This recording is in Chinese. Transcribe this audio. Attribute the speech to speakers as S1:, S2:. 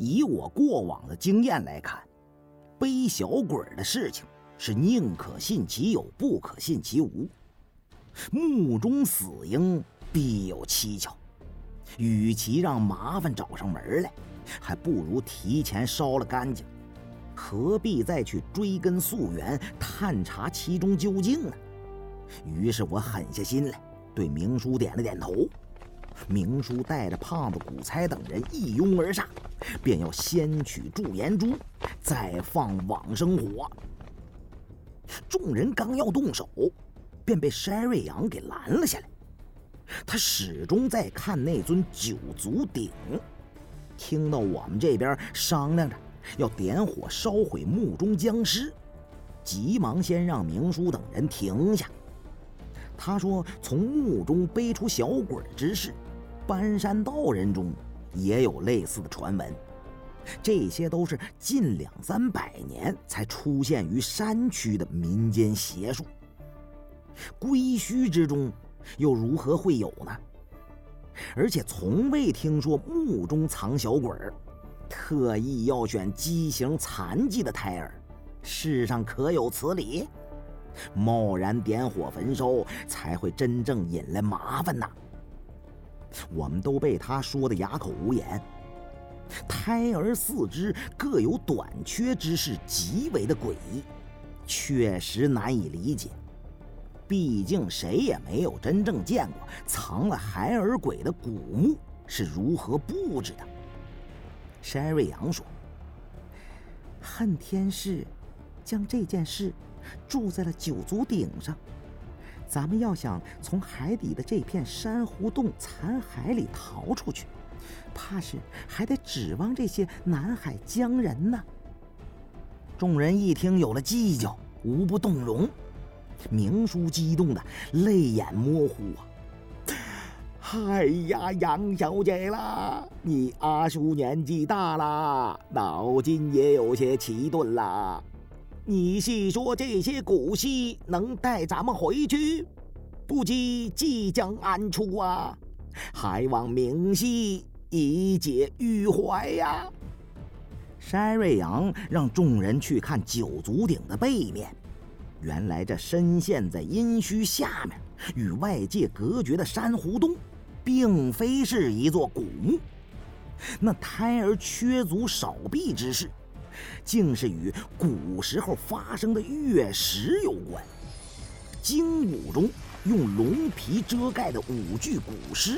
S1: 以我过往的经验来看，背小鬼的事情是宁可信其有，不可信其无。墓中死婴必有蹊跷，与其让麻烦找上门来，还不如提前烧了干净，何必再去追根溯源、探查其中究竟呢？于是我狠下心来，对明叔点了点头。明叔带着胖子古猜等人一拥而上，便要先取驻颜珠，再放往生火。众人刚要动手，便被山瑞阳给拦了下来。他始终在看那尊九足鼎，听到我们这边商量着要点火烧毁墓中僵尸，急忙先让明叔等人停下。他说：“从墓中背出小鬼之事。”搬山道人中也有类似的传闻，这些都是近两三百年才出现于山区的民间邪术。归墟之中又如何会有呢？而且从未听说墓中藏小鬼儿，特意要选畸形残疾的胎儿，世上可有此理？贸然点火焚烧，才会真正引来麻烦呐！我们都被他说的哑口无言。胎儿四肢各有短缺之事，极为的诡异，确实难以理解。毕竟谁也没有真正见过藏了孩儿鬼的古墓是如何布置的。山瑞阳说：“
S2: 恨天师将这件事住在了九足鼎上。”咱们要想从海底的这片珊瑚洞残骸里逃出去，怕是还得指望这些南海江人呢。
S1: 众人一听有了计较，无不动容。明叔激动的泪眼模糊啊！
S3: 哎呀，杨小姐啦，你阿叔年纪大了，脑筋也有些迟钝了。你是说这些古稀能带咱们回去？不知即将安出啊？还望明夕以解郁怀呀！
S1: 山瑞阳让众人去看九足鼎的背面，原来这深陷在阴虚下面、与外界隔绝的珊瑚洞，并非是一座古墓。那胎儿缺足少臂之事。竟是与古时候发生的月食有关。经武中用龙皮遮盖的五具古尸，